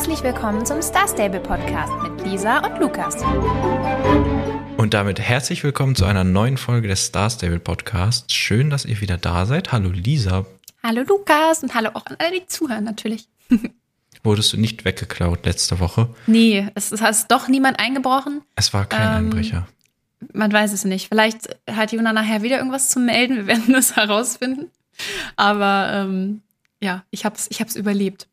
Herzlich willkommen zum Star Stable Podcast mit Lisa und Lukas. Und damit herzlich willkommen zu einer neuen Folge des Star Stable Podcasts. Schön, dass ihr wieder da seid. Hallo Lisa. Hallo Lukas und hallo auch an alle, die zuhören natürlich. Wurdest du nicht weggeklaut letzte Woche? Nee, es ist doch niemand eingebrochen. Es war kein Ähm, Einbrecher. Man weiß es nicht. Vielleicht hat Juna nachher wieder irgendwas zu melden. Wir werden das herausfinden. Aber ähm, ja, ich hab's, ich hab's überlebt.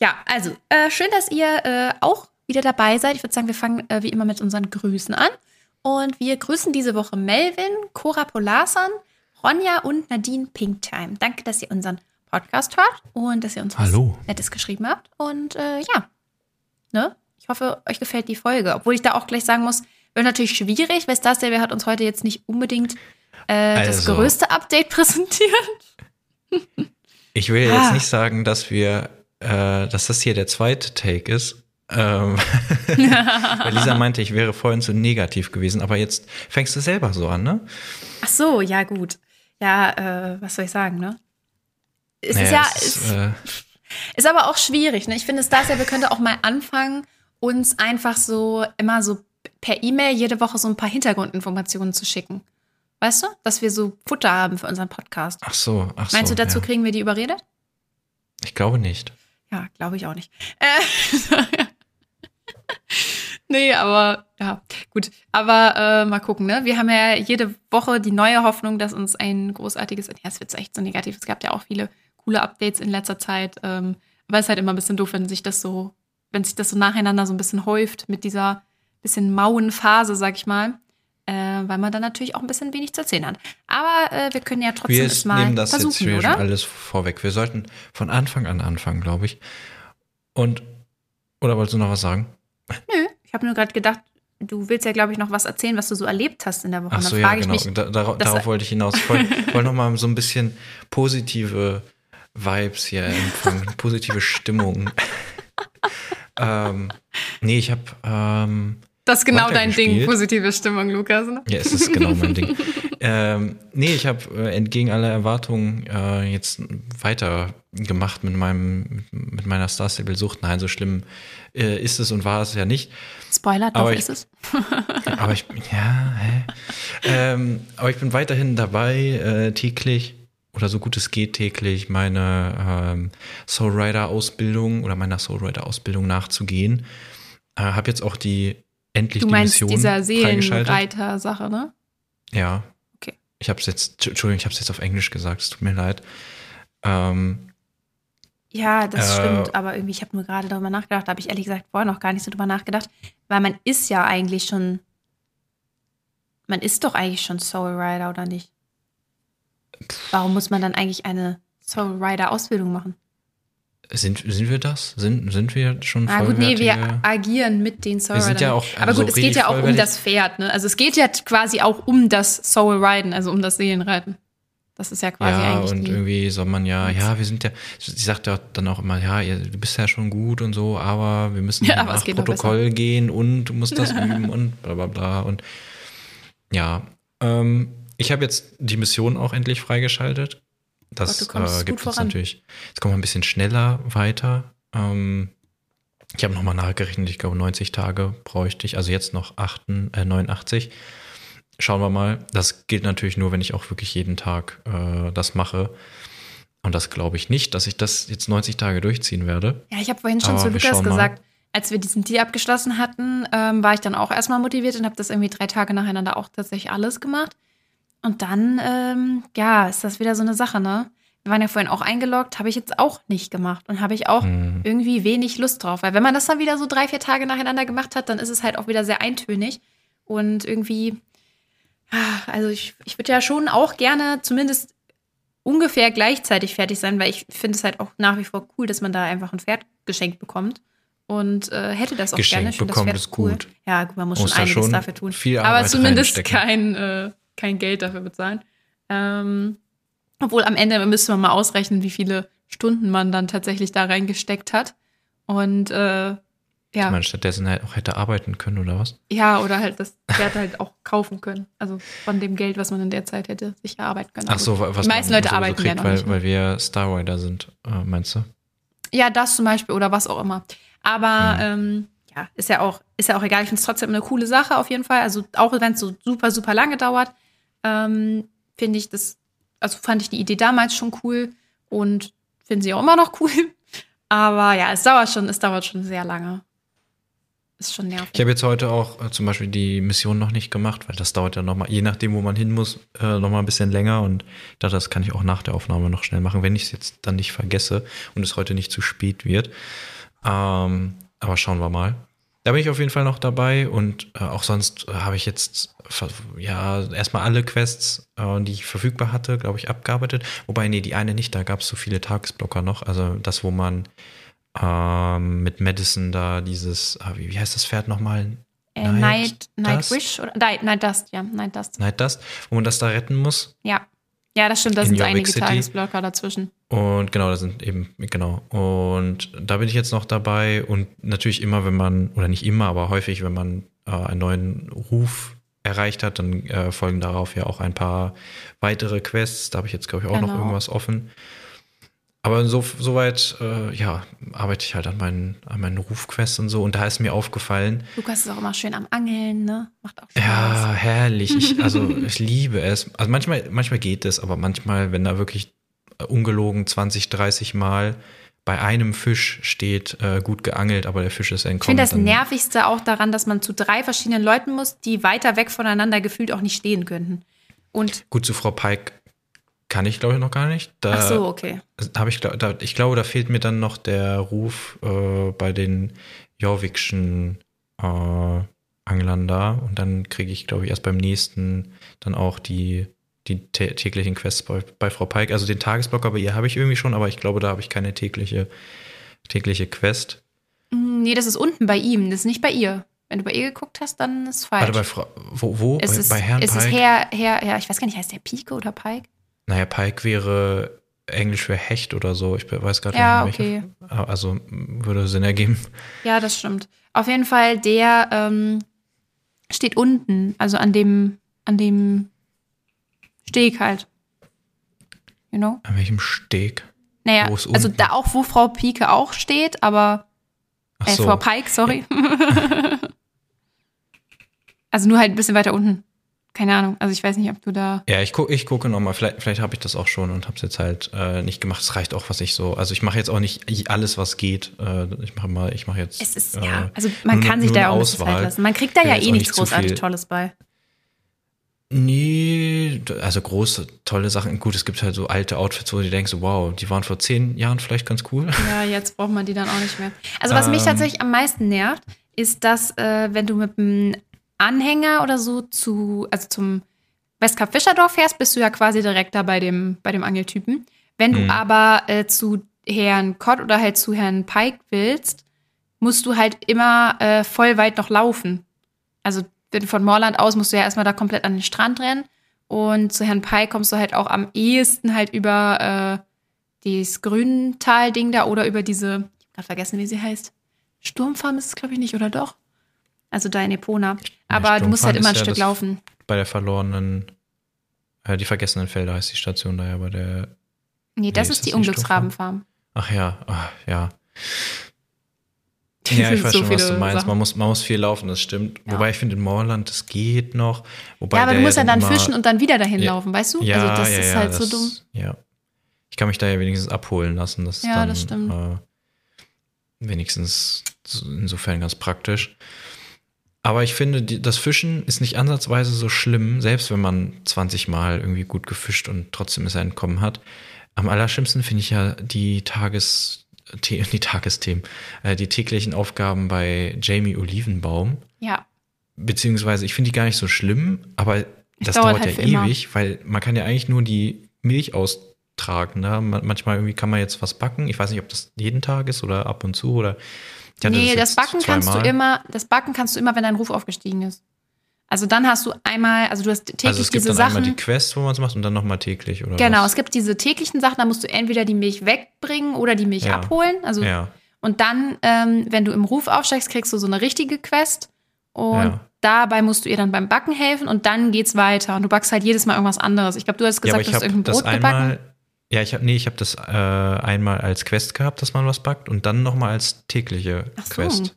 Ja, also äh, schön, dass ihr äh, auch wieder dabei seid. Ich würde sagen, wir fangen äh, wie immer mit unseren Grüßen an. Und wir grüßen diese Woche Melvin, Cora Polarson, Ronja und Nadine Pinktime. Danke, dass ihr unseren Podcast hört und dass ihr uns Hallo. was Nettes geschrieben habt. Und äh, ja, ne? Ich hoffe, euch gefällt die Folge. Obwohl ich da auch gleich sagen muss, wird natürlich schwierig, weil Star Stable hat uns heute jetzt nicht unbedingt äh, das Also. größte Update präsentiert. Ich will Ah. jetzt nicht sagen, dass wir, äh, dass das hier der zweite Take ist. Ähm, weil Lisa meinte, ich wäre vorhin zu negativ gewesen, aber jetzt fängst du selber so an, ne? Ach so, ja, gut. Ja, äh, was soll ich sagen, ne? Es ist Naja, ja, es ist, ist, äh, ist aber auch schwierig, ne? Ich finde, Star Stable könnte auch mal anfangen, uns einfach so immer so per E-Mail jede Woche so ein paar Hintergrundinformationen zu schicken. Weißt du? Dass wir so Futter haben für unseren Podcast. ach so, ach so. Meinst du, dazu ja. kriegen wir die überredet? Ich glaube nicht. Ja, glaube ich auch nicht. Äh, nee, aber ja, gut. Aber äh, mal gucken, ne? Wir haben ja jede Woche die neue Hoffnung, dass uns ein großartiges, ja, es wird echt so negativ. Es gab ja auch viele coole Updates in letzter Zeit. Ähm, aber es ist halt immer ein bisschen doof, wenn sich das so, wenn sich das so nacheinander so ein bisschen häuft mit dieser bisschen mauen Phase, sag ich mal. Äh, weil man dann natürlich auch ein bisschen wenig zu erzählen hat. Aber äh, wir können ja trotzdem Wir es mal nehmen das jetzt versuchen, hier oder? schon alles vorweg. Wir sollten von Anfang an anfangen, glaube ich. Und, oder wolltest du noch was sagen? Nö, ich habe nur gerade gedacht, du willst ja, glaube ich, noch was erzählen, was du so erlebt hast in der Woche. Ach so, ja, genau. ich mich, Da, darauf, darauf wollte ich hinaus. Ich wollte wollte noch mal so ein bisschen positive Vibes hier empfangen, positive Stimmung. ähm, nee, ich habe, ähm, das ist genau dein Ding, positive Stimmung, Lukas. Ne? ja, es ist genau mein Ding. Ähm, nee, ich habe äh, entgegen aller Erwartungen äh, jetzt weitergemacht mit meinem, mit meiner Star Stable Sucht. Nein, so schlimm äh, ist es und war es ja nicht. Spoiler, doch Aber ich- ist es. Aber ich, ja, hä? Ähm, aber ich bin weiterhin dabei, äh, täglich oder so gut es geht täglich meine ähm, Soul Rider Ausbildung oder meiner Soul Rider Ausbildung nachzugehen. Äh, habe jetzt auch die endlich Du die meinst Mission dieser. Seelenreiter-Sache, ne? Ja. Okay. Ich habe es jetzt, Entschuldigung, ich habe es jetzt auf Englisch gesagt. Es tut mir leid. Ähm, Ja, das Äh, stimmt. Aber irgendwie, ich habe nur gerade darüber nachgedacht. Da habe ich ehrlich gesagt vorher noch gar nicht so drüber nachgedacht. Weil man ist ja eigentlich schon. Man ist doch eigentlich schon Soul Rider, oder nicht? Warum muss man dann eigentlich eine Soul Rider-Ausbildung machen? Sind, sind wir das? Sind, sind wir schon Ah, gut, nee, wir agieren mit den Soul Wir sind ja Aber also gut, es geht ja auch um das Pferd, ne? Also es geht ja quasi auch um das Soul Riden, also um das Seelenreiten. Das ist ja quasi ja, eigentlich und irgendwie soll man ja, ja, wir sind ja, sie sagt ja dann auch immer, ja, ihr, du bist ja schon gut und so, aber wir müssen Ja, nach Protokoll gehen und du musst das üben und bla bla bla und ja, ähm, ich habe jetzt die Mission auch endlich freigeschaltet. Das Gott, äh, gibt voran. natürlich, jetzt kommen wir ein bisschen schneller weiter. Ähm, ich habe nochmal nachgerechnet, ich glaube 90 Tage bräuchte ich, also jetzt noch 8, äh, 89. Schauen wir mal. Das gilt natürlich nur, wenn ich auch wirklich jeden Tag äh, das mache. Und das glaube ich nicht, dass ich das jetzt 90 Tage durchziehen werde. Ja, ich habe vorhin schon Aber zu Lukas schauen mal. gesagt, als wir diesen Deal abgeschlossen hatten, ähm, war ich dann auch erstmal motiviert und habe das irgendwie drei Tage nacheinander auch tatsächlich alles gemacht. Und dann, ähm, ja, ist das wieder so eine Sache, ne? Wir waren ja vorhin auch eingeloggt, habe ich jetzt auch nicht gemacht und habe ich auch Hm. irgendwie wenig Lust drauf. Weil wenn man das dann wieder so drei, vier Tage nacheinander gemacht hat, dann ist es halt auch wieder sehr eintönig. Und irgendwie, ah, also ich, ich würde ja schon auch gerne zumindest ungefähr gleichzeitig fertig sein, weil ich finde es halt auch nach wie vor cool, dass man da einfach ein Pferd geschenkt bekommt. Und äh, hätte das auch Geschenkt gerne. Ich finde das bekommen Pferd ist cool. gut. Ja, gut, man muss, Muss schon da einiges schon dafür tun. Aber zumindest kein, äh, kein Geld dafür bezahlen. Ähm, obwohl am Ende müsste man mal ausrechnen, wie viele Stunden man dann tatsächlich da reingesteckt hat. Und äh, Ich ja, meine, stattdessen halt auch hätte arbeiten können oder was? ja, oder halt das Pferd halt auch kaufen können. Also von dem Geld, was man in der Zeit hätte, sich erarbeiten können. Ach so, wa- was die meisten man Leute sowieso arbeiten ja kriegt, noch weil, nicht. ne? weil wir Star Rider sind, äh, meinst du? Ja, das zum Beispiel oder was auch immer. Aber ähm, ja, ist ja auch, ist ja auch egal. Ich finde es trotzdem eine coole Sache auf jeden Fall. Also auch wenn es so super, super lange dauert, ähm, finde ich das, also fand ich die Idee damals schon cool und finde sie auch immer noch cool. Aber ja, es dauert schon, es dauert schon sehr lange. Ist schon nervig. Ich habe jetzt heute auch äh, zum Beispiel die Mission noch nicht gemacht, weil das dauert ja nochmal, je nachdem, wo man hin muss, äh, nochmal ein bisschen länger. Und dachte, das kann ich auch nach der Aufnahme noch schnell machen, wenn ich es jetzt dann nicht vergesse und es heute nicht zu spät wird. Ähm, aber schauen wir mal. Da bin ich auf jeden Fall noch dabei und äh, auch sonst äh, habe ich jetzt ja erstmal alle Quests, äh, die ich verfügbar hatte, glaube ich, abgearbeitet. Wobei, nee, die eine nicht, da gab es so viele Tagesblocker noch. Also das, wo man ähm, mit Madison da dieses, ah, wie, wie heißt das Pferd nochmal? Äh, Night, Night Wish oder Night, Night Dust, ja, Night Dust. Night Dust, wo man das da retten muss. Ja. Ja, das stimmt, da sind einige City. Tagesblocker dazwischen. Und genau, da sind eben, genau. Und da bin ich jetzt noch dabei. Und natürlich immer, wenn man, oder nicht immer, aber häufig, wenn man äh, einen neuen Ruf erreicht hat, dann äh, folgen darauf ja auch ein paar weitere Quests. Da habe ich jetzt, glaube ich, auch genau. noch irgendwas offen. Aber so, soweit, äh, ja, arbeite ich halt an meinen, an meinen Rufquests und so. Und da ist mir aufgefallen. Lukas ist auch immer schön am Angeln, ne? Macht auch Spaß. Ja, herrlich. Ich, also, ich liebe es. Also, manchmal, manchmal geht es, aber manchmal, wenn da wirklich ungelogen 20, 30 Mal bei einem Fisch steht, äh, gut geangelt, aber der Fisch ist entkommen. Ich finde das Nervigste auch daran, dass man zu drei verschiedenen Leuten muss, die weiter weg voneinander gefühlt auch nicht stehen könnten. Und gut, zu Frau Pike kann ich, glaube ich, noch gar nicht. Da Ach so, okay. ich, da, ich glaube, da fehlt mir dann noch der Ruf äh, bei den Jorvikschen äh, Anglern da. Und dann kriege ich, glaube ich, erst beim nächsten dann auch die, die täglichen Quests bei, bei Frau Pike. Also den Tagesblocker bei ihr habe ich irgendwie schon, aber ich glaube, da habe ich keine tägliche, tägliche Quest. Mm, nee, das ist unten bei ihm, das ist nicht bei ihr. Wenn du bei ihr geguckt hast, dann ist es falsch. Warte, bei Frau, wo? wo? Es bei, ist, bei Herrn es Pike? Es ist Herr, Herr, ja, ich weiß gar nicht, heißt der Pike oder Pike? Naja, Pike wäre Englisch für Hecht oder so. Ich weiß gerade ja, nicht, welche. Okay. Also würde Sinn ergeben. Ja, das stimmt. Auf jeden Fall, der ähm, steht unten, also an dem, an dem Steg halt. You know? An welchem Steg? Naja, also unten? da auch, wo Frau Pike auch steht, aber äh, so. Frau Pike, sorry. also nur halt ein bisschen weiter unten keine Ahnung. Also ich weiß nicht, ob du da. Ja, ich, gu ich gucke nochmal. Vielleicht, vielleicht habe ich das auch schon und habe es jetzt halt äh, nicht gemacht. Es reicht auch, was ich so. Also ich mache jetzt auch nicht alles, was geht. Äh, ich mache mal, ich mache jetzt. Es ist, äh, ja, also man kann sich da auch nicht Zeit lassen. Man kriegt da ja eh nichts großartig Tolles bei. Nee, also große, tolle Sachen. Gut, es gibt halt so alte Outfits, wo du denkst, wow, die waren vor zehn Jahren vielleicht ganz cool. Ja, jetzt braucht man die dann auch nicht mehr. Also was ähm, mich tatsächlich am meisten nervt, ist, dass äh, wenn du mit einem Anhänger oder so zu, also zum Westkap Fischerdorf fährst, bist du ja quasi direkt da bei dem, bei dem Angeltypen. Wenn du mhm. aber äh, zu Herrn Kott oder halt zu Herrn Pike willst, musst du halt immer äh, voll weit noch laufen. Also von Moorland aus musst du ja erstmal da komplett an den Strand rennen. Und zu Herrn Pike kommst du halt auch am ehesten halt über äh, dieses Grüntal-Ding da oder über diese, ich hab grad vergessen, wie sie heißt. Sturmfarm ist es, glaube ich, nicht, oder doch? Also da in Epona. Aber ja, du musst halt immer ein Stück laufen. Bei der verlorenen, äh, die vergessenen Felder heißt die Station da ja bei der. Nee, das nee, ist, ist die Unglücksrabenfarm. Ach ja, ach, ja. Ja, ich weiß so schon, was du meinst. Man muss, man muss viel laufen, das stimmt. Ja. Wobei ich finde, in Moorland, das geht noch. Wobei ja, aber du musst ja dann fischen und dann wieder dahin ja, laufen, weißt du? Ja, also das ja, ist halt das, so dumm. Ja. Ich kann mich da ja wenigstens abholen lassen. Das ja, dann, das stimmt. Äh, wenigstens insofern ganz praktisch. Aber ich finde, das Fischen ist nicht ansatzweise so schlimm, selbst wenn man 20 Mal irgendwie gut gefischt und trotzdem es entkommen hat. Am allerschlimmsten finde ich ja die Tages, die Tagesthemen, äh, die täglichen Aufgaben bei Jamie Olivenbaum. Ja. Beziehungsweise, ich finde die gar nicht so schlimm, aber das dauert, dauert halt ja ewig, immer. weil man kann ja eigentlich nur die Milch austragen. Ne? Manchmal irgendwie kann man jetzt was backen. Ich weiß nicht, ob das jeden Tag ist oder ab und zu oder nee, das, das Backen kannst du immer, das Backen kannst du immer, wenn dein Ruf aufgestiegen ist. Also dann hast du einmal, also du hast täglich also es gibt diese dann Sachen. Einmal die Quest, wo man es macht und dann nochmal täglich, oder? Genau, was? es gibt diese täglichen Sachen, da musst du entweder die Milch wegbringen oder die Milch ja. abholen. Also ja. und dann, ähm, wenn du im Ruf aufsteigst, kriegst du so eine richtige Quest. Und ja. dabei musst du ihr dann beim Backen helfen und dann geht's weiter. Und du backst halt jedes Mal irgendwas anderes. Ich glaube, du hast gesagt, du hast irgendein Brot einmal, gebacken. Ja, ich habe nee, ich habe das äh, einmal als Quest gehabt, dass man was backt und dann nochmal als tägliche Ach so. Quest.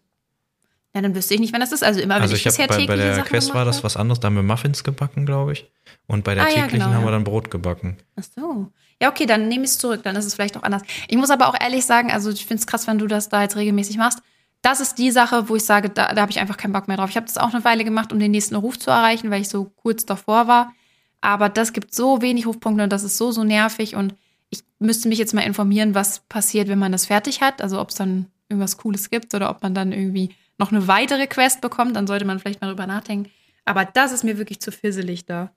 Ja, dann wüsste ich nicht, wann das ist. Also immer, wenn Also ich, ich habe bisher bei, bei der Sachen Quest war das hab- was anderes, da haben wir Muffins gebacken, glaube ich. Und bei der Ah, ja, täglichen genau, haben ja. wir dann Brot gebacken. Ach so. Ja, okay, dann nehme ich es zurück. Dann ist es vielleicht auch anders. Ich muss aber auch ehrlich sagen, also ich finde es krass, wenn du das da jetzt regelmäßig machst. Das ist die Sache, wo ich sage, da, da habe ich einfach keinen Bock mehr drauf. Ich habe das auch eine Weile gemacht, um den nächsten Ruf zu erreichen, weil ich so kurz davor war. Aber das gibt so wenig Rufpunkte und das ist so, so nervig. Und müsste mich jetzt mal informieren, was passiert, wenn man das fertig hat. Also ob es dann irgendwas Cooles gibt oder ob man dann irgendwie noch eine weitere Quest bekommt. Dann sollte man vielleicht mal drüber nachdenken. Aber das ist mir wirklich zu fizzelig da.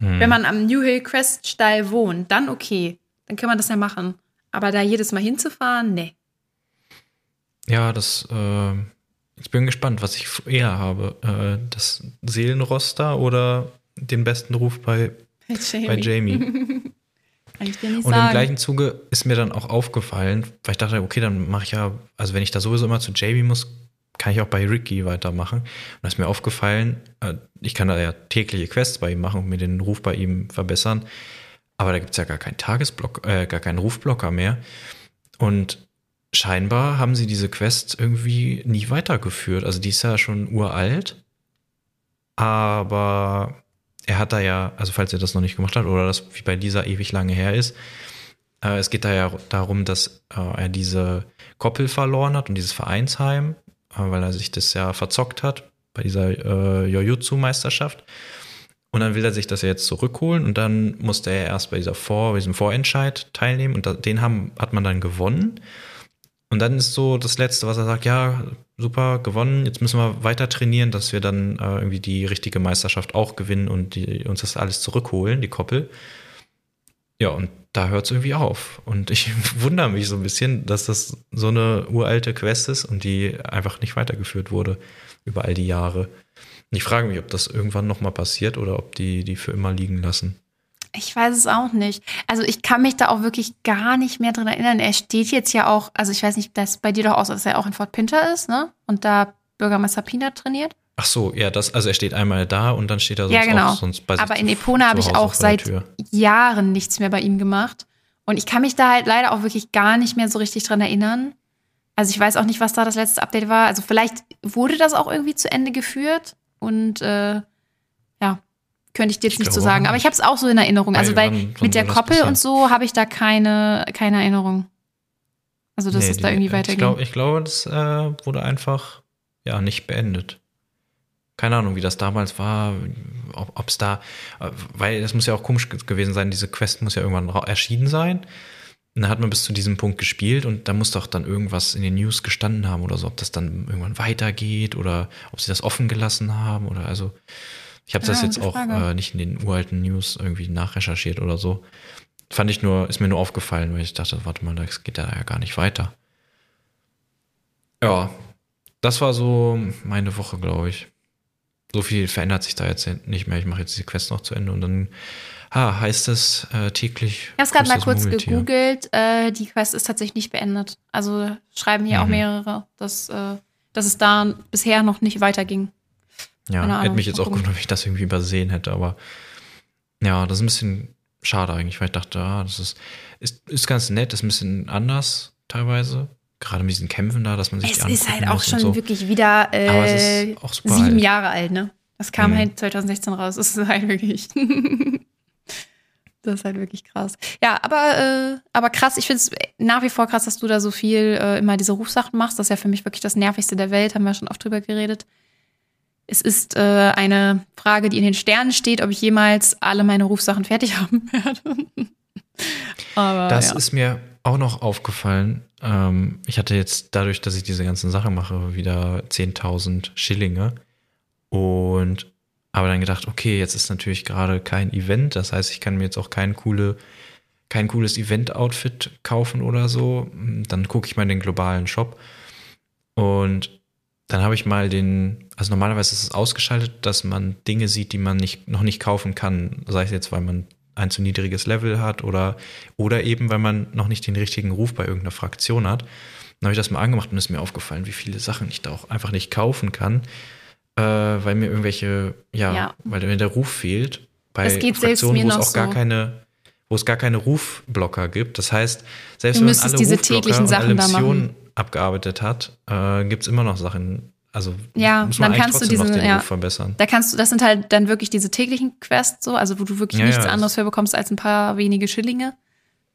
Hm. Wenn man am New Hill Crest Stall wohnt, dann okay. Dann kann man das ja machen. Aber da jedes Mal hinzufahren, nee. Ja, das, äh, ich bin gespannt, was ich eher habe. Äh, das Seelenroster oder den besten Ruf bei, bei Jamie. Kann ich dir nicht Und im sagen. gleichen Zuge ist mir dann auch aufgefallen, weil ich dachte, okay, dann mache ich ja, also wenn ich da sowieso immer zu Jamie muss, kann ich auch bei Ricky weitermachen. Und da ist mir aufgefallen, äh, ich kann da ja tägliche Quests bei ihm machen und mir den Ruf bei ihm verbessern. Aber da gibt es ja gar keinen Tagesblock, äh, gar keinen Rufblocker mehr. Und scheinbar haben sie diese Quest irgendwie nie weitergeführt. Also die ist ja schon uralt. Aber er hat da ja, also falls er das noch nicht gemacht hat oder das wie bei dieser ewig lange her ist, äh, es geht da ja darum, dass äh, er diese Koppel verloren hat und dieses Vereinsheim, äh, weil er sich das ja verzockt hat bei dieser äh, Jojutsu-Meisterschaft. Und dann will er sich das ja jetzt zurückholen und dann musste er erst bei dieser Vor, diesem Vorentscheid teilnehmen und da, den haben, hat man dann gewonnen. Und dann ist so das Letzte, was er sagt, ja, super, gewonnen, jetzt müssen wir weiter trainieren, dass wir dann äh, irgendwie die richtige Meisterschaft auch gewinnen und die, uns das alles zurückholen, die Koppel. Ja, und da hört es irgendwie auf. Und ich wundere mich so ein bisschen, dass das so eine uralte Quest ist und die einfach nicht weitergeführt wurde über all die Jahre. Und ich frage mich, ob das irgendwann nochmal passiert oder ob die die für immer liegen lassen. Ich weiß es auch nicht. Also ich kann mich da auch wirklich gar nicht mehr dran erinnern. Er steht jetzt ja auch, also ich weiß nicht, das bei dir doch aus, dass er auch in Fort Pinter ist, ne? Und da Bürgermeister Pina trainiert. Ach so, ja, das, also er steht einmal da und dann steht er sonst Ja, genau. auch sonst bei sich Aber in Epona habe ich auch seit. Jahren nichts mehr bei ihm gemacht. Und ich kann mich da halt leider auch wirklich gar nicht mehr so richtig dran erinnern. Also ich weiß auch nicht, was da das letzte Update war. Also vielleicht wurde das auch irgendwie zu Ende geführt und äh, könnte ich dir jetzt Ich nicht so glaube sagen. Aber ich habe es auch so in Erinnerung. Also Weil mit der Koppel passieren? und so habe ich da keine, keine Erinnerung. Also dass Nee, es da die- irgendwie Ich weiterging. glaube, ich glaube, das äh, wurde einfach ja nicht beendet. Keine Ahnung, wie das damals war, ob es da, äh, weil das muss ja auch komisch ge- gewesen sein, diese Quest muss ja irgendwann erschienen sein. Und dann hat man bis zu diesem Punkt gespielt und da muss doch dann irgendwas in den News gestanden haben oder so, ob das dann irgendwann weitergeht oder ob sie das offen gelassen haben oder also. Ich habe das Ja, jetzt auch äh, nicht in den uralten News irgendwie nachrecherchiert oder so. Fand ich nur, ist mir nur aufgefallen, weil ich dachte, warte mal, das geht ja gar nicht weiter. Ja, das war so meine Woche, glaube ich. So viel verändert sich da jetzt nicht mehr. Ich mache jetzt die Quest noch zu Ende und dann ah, heißt es äh, täglich. Ich habe es gerade mal kurz Murmeltier. gegoogelt. Äh, die Quest ist tatsächlich nicht beendet. Also schreiben hier auch Mhm. mehrere, dass, äh, dass es da bisher noch nicht weiterging. Ja, hätte mich jetzt auch gewundert, wenn ich das irgendwie übersehen hätte, aber ja, das ist ein bisschen schade eigentlich, weil ich dachte, ah, das ist, ist, ist ganz nett, ist ein bisschen anders teilweise. Gerade mit diesen Kämpfen da, dass man sich Es die ist halt auch schon so. wirklich wieder Aber es äh, ist auch super sieben alt. Jahre alt, ne? Das kam Mhm. halt 2016 raus. Das ist halt wirklich. das ist halt wirklich krass. Ja, aber, äh, aber krass, ich finde es nach wie vor krass, dass du da so viel äh, immer diese Rufsachen machst. Das ist ja für mich wirklich das Nervigste der Welt, haben wir schon oft drüber geredet. Es ist äh, eine Frage, die in den Sternen steht, ob ich jemals alle meine Rufsachen fertig haben werde. aber Das ja. ist mir auch noch aufgefallen. Ähm, ich hatte jetzt dadurch, dass ich diese ganzen Sachen mache, wieder 10.000 Schillinge. Und habe dann gedacht, okay, jetzt ist natürlich gerade kein Event. Das heißt, ich kann mir jetzt auch kein, coole, kein cooles Event-Outfit kaufen oder so. Dann gucke ich mal in den globalen Shop. Und dann habe ich mal den, also normalerweise ist es ausgeschaltet, dass man Dinge sieht, die man nicht, noch nicht kaufen kann. Sei es jetzt, weil man ein zu niedriges Level hat oder, oder eben, weil man noch nicht den richtigen Ruf bei irgendeiner Fraktion hat. Dann habe ich das mal angemacht und ist mir aufgefallen, wie viele Sachen ich da auch einfach nicht kaufen kann, äh, weil mir irgendwelche, ja, Ja. weil mir der Ruf fehlt. Bei Das geht Fraktionen, wo es auch gar so. keine, wo es gar keine Rufblocker gibt. Das heißt, selbst Du wenn alle diese Rufblocker täglichen und Sachen alle. Missionen abgearbeitet hat, äh, gibt es immer noch Sachen. Also Ja, muss man dann kannst du trotzdem noch diese- den ja. Verbessern. Da kannst du, das sind halt dann wirklich diese täglichen Quests, so, also wo du wirklich Ja, nichts ja, anderes für bekommst als ein paar wenige Schillinge.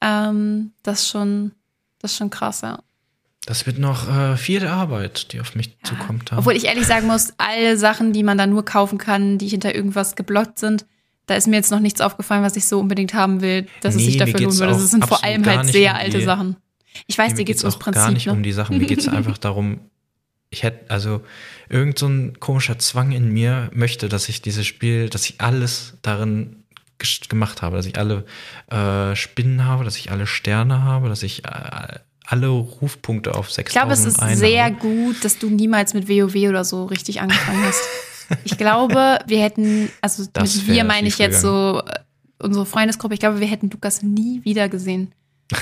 Ähm, das ist schon, das ist schon krass, ja. Das wird noch äh, viel Arbeit, die auf mich zukommt. da. Obwohl ich ehrlich sagen muss, alle Sachen, die man da nur kaufen kann, die hinter irgendwas geblockt sind, da ist mir jetzt noch nichts aufgefallen, was ich so unbedingt haben will, dass es Nee, sich mir dafür lohnen würde. Das sind vor allem halt sehr alte Sachen. Ich weiß, Nee, dir geht's geht's ums Prinzip. gar nicht ne? um die Sachen. Mir geht es einfach darum, ich hätte, also irgend so ein komischer Zwang in mir möchte, dass ich dieses Spiel, dass ich alles darin gemacht habe, dass ich alle äh, Spinnen habe, dass ich alle Sterne habe, dass ich äh, alle Rufpunkte auf 6000 Ich glaube, es ist sehr gut, dass du niemals mit WoW oder so richtig angefangen hast. Ich glaube, wir hätten, also Das mit wir meine ich jetzt so äh, unsere Freundesgruppe, ich glaube, wir hätten Lukas nie wieder gesehen.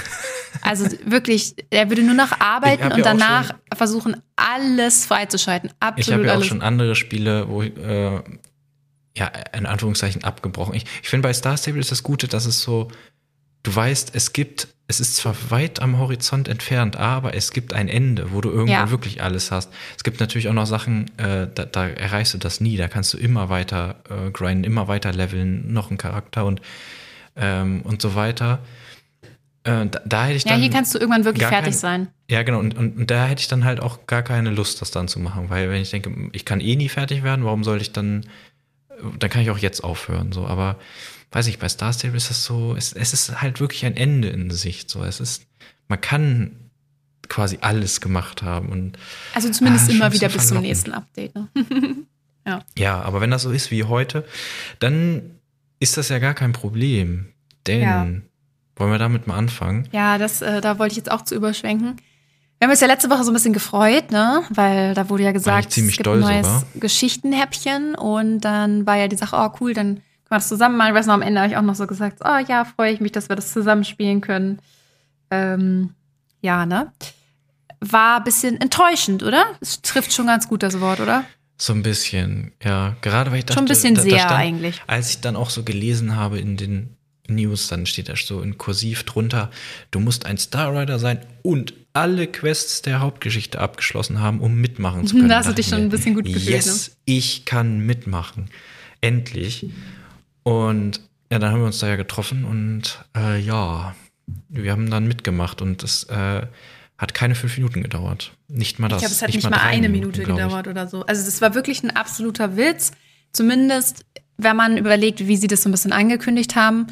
Also wirklich, er würde nur noch arbeiten und danach schon- versuchen, alles freizuschalten. Ich habe Absolut ja auch alles. schon andere Spiele, wo ich, äh, ja, in Anführungszeichen abgebrochen. Ich, ich finde bei Star Stable ist das Gute, dass es so, du weißt, es gibt, es ist zwar weit am Horizont entfernt, aber es gibt ein Ende, wo du irgendwann Ja. wirklich alles hast. Es gibt natürlich auch noch Sachen, äh, da, da erreichst du das nie. Da kannst du immer weiter äh, grinden, immer weiter leveln, noch einen Charakter und, ähm, und so weiter. Äh, da, da hätte ich ja, dann hier kannst du irgendwann wirklich fertig kein- sein. ja, genau. Und, und, und da hätte ich dann halt auch gar keine Lust, das dann zu machen, weil wenn ich denke, ich kann eh nie fertig werden, warum soll ich dann, dann kann ich auch jetzt aufhören, so. Aber weiß ich, bei Star Stable ist das so, es, es ist halt wirklich ein Ende in Sicht, so. Es ist, man kann quasi alles gemacht haben und Also zumindest Ah, immer wieder bis zum nächsten Update. Ne? ja, aber wenn das so ist wie heute, dann ist das ja gar kein Problem, denn Ja. Wollen wir damit mal anfangen? Ja, das, äh, da wollte ich jetzt auch zu überschwenken. Wir haben uns ja letzte Woche so ein bisschen gefreut, ne? Weil da wurde ja gesagt, es gibt ein neues sogar. Geschichtenhäppchen und dann war ja die Sache, oh cool, dann können wir das zusammen machen. Ich weiß noch, am Ende habe ich auch noch so gesagt, oh ja, freue ich mich, dass wir das zusammenspielen können. Ähm, ja, ne? War ein bisschen enttäuschend, oder? Es trifft schon ganz gut das Wort, oder? So ein bisschen, ja. Gerade weil ich dachte, Schon ein bisschen da, da sehr stand, eigentlich. Als ich dann auch so gelesen habe in den News, dann steht da so in Kursiv drunter, du musst ein Star Rider sein und alle Quests der Hauptgeschichte abgeschlossen haben, um mitmachen zu können. Da hast du dich ich schon ein bisschen gut gefühlt, ne? Yes, ich kann mitmachen. Endlich. Und ja, dann haben wir uns da ja getroffen und äh, ja, wir haben dann mitgemacht und es äh, hat keine fünf Minuten gedauert. Nicht mal das. Ich glaube, es hat nicht, mal drei eine Minute gedauert oder so. Also das war wirklich ein absoluter Witz. Zumindest, wenn man überlegt, wie sie das so ein bisschen angekündigt haben.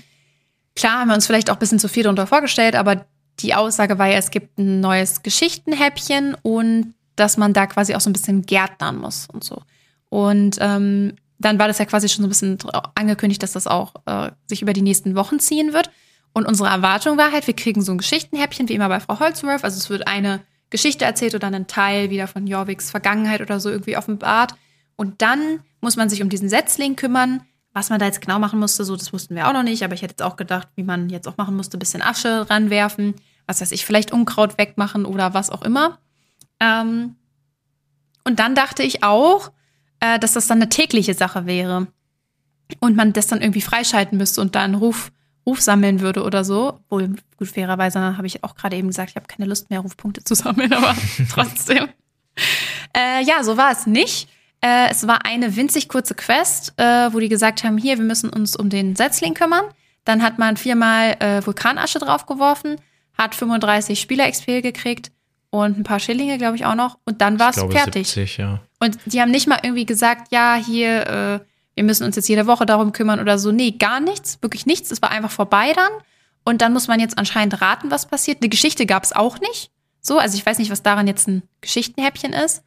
Klar haben wir uns vielleicht auch ein bisschen zu viel darunter vorgestellt, aber die Aussage war ja, es gibt ein neues Geschichtenhäppchen und dass man da quasi auch so ein bisschen gärtnern muss und so. Und ähm, dann war das ja quasi schon so ein bisschen angekündigt, dass das auch äh, sich über die nächsten Wochen ziehen wird. Und unsere Erwartung war halt, wir kriegen so ein Geschichtenhäppchen, wie immer bei Frau Holzworth. Also es wird eine Geschichte erzählt oder ein Teil wieder von Jorviks Vergangenheit oder so irgendwie offenbart. Und dann muss man sich um diesen Setzling kümmern. Was man da jetzt genau machen musste, so, das wussten wir auch noch nicht. Aber ich hätte jetzt auch gedacht, wie man jetzt auch machen musste, bisschen Asche ranwerfen. Was weiß ich, vielleicht Unkraut wegmachen oder was auch immer. Ähm, und dann dachte ich auch, äh, dass das dann eine tägliche Sache wäre. Und man das dann irgendwie freischalten müsste und da einen Ruf, Ruf sammeln würde oder so. Wohl, gut, fairerweise habe ich auch gerade eben gesagt, ich habe keine Lust mehr, Rufpunkte zu sammeln, aber trotzdem. Äh, ja, so war es nicht. Äh, es war eine winzig kurze Quest, äh, wo die gesagt haben, hier, wir müssen uns um den Setzling kümmern. Dann hat man viermal äh, Vulkanasche draufgeworfen, hat 35 Spieler-XP gekriegt und ein paar Schillinge, glaube ich, auch noch. Und dann war es fertig. 70, ja. Und die haben nicht mal irgendwie gesagt, ja, hier, äh, wir müssen uns jetzt jede Woche darum kümmern oder so. Nee, gar nichts, wirklich nichts. Es war einfach vorbei dann. Und dann muss man jetzt anscheinend raten, was passiert. Eine Geschichte gab es auch nicht. So, also ich weiß nicht, was daran jetzt ein Geschichtenhäppchen ist.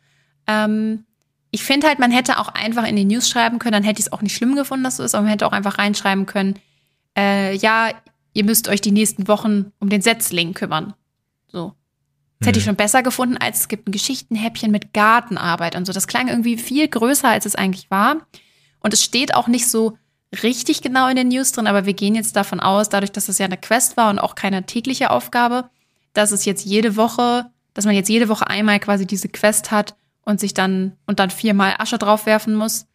Ähm, ich finde halt, man hätte auch einfach in die News schreiben können, dann hätte ich es auch nicht schlimm gefunden, dass so ist, aber man hätte auch einfach reinschreiben können, äh, ja, ihr müsst euch die nächsten Wochen um den Setzling kümmern. So. Das hätte ich Mhm. schon besser gefunden, als es gibt ein Geschichtenhäppchen mit Gartenarbeit und so. Das klang irgendwie viel größer, als es eigentlich war. Und es steht auch nicht so richtig genau in den News drin, aber wir gehen jetzt davon aus, dadurch, dass es ja eine Quest war und auch keine tägliche Aufgabe, dass es jetzt jede Woche, dass man jetzt jede Woche einmal quasi diese Quest hat und sich dann und dann viermal Asche draufwerfen muss,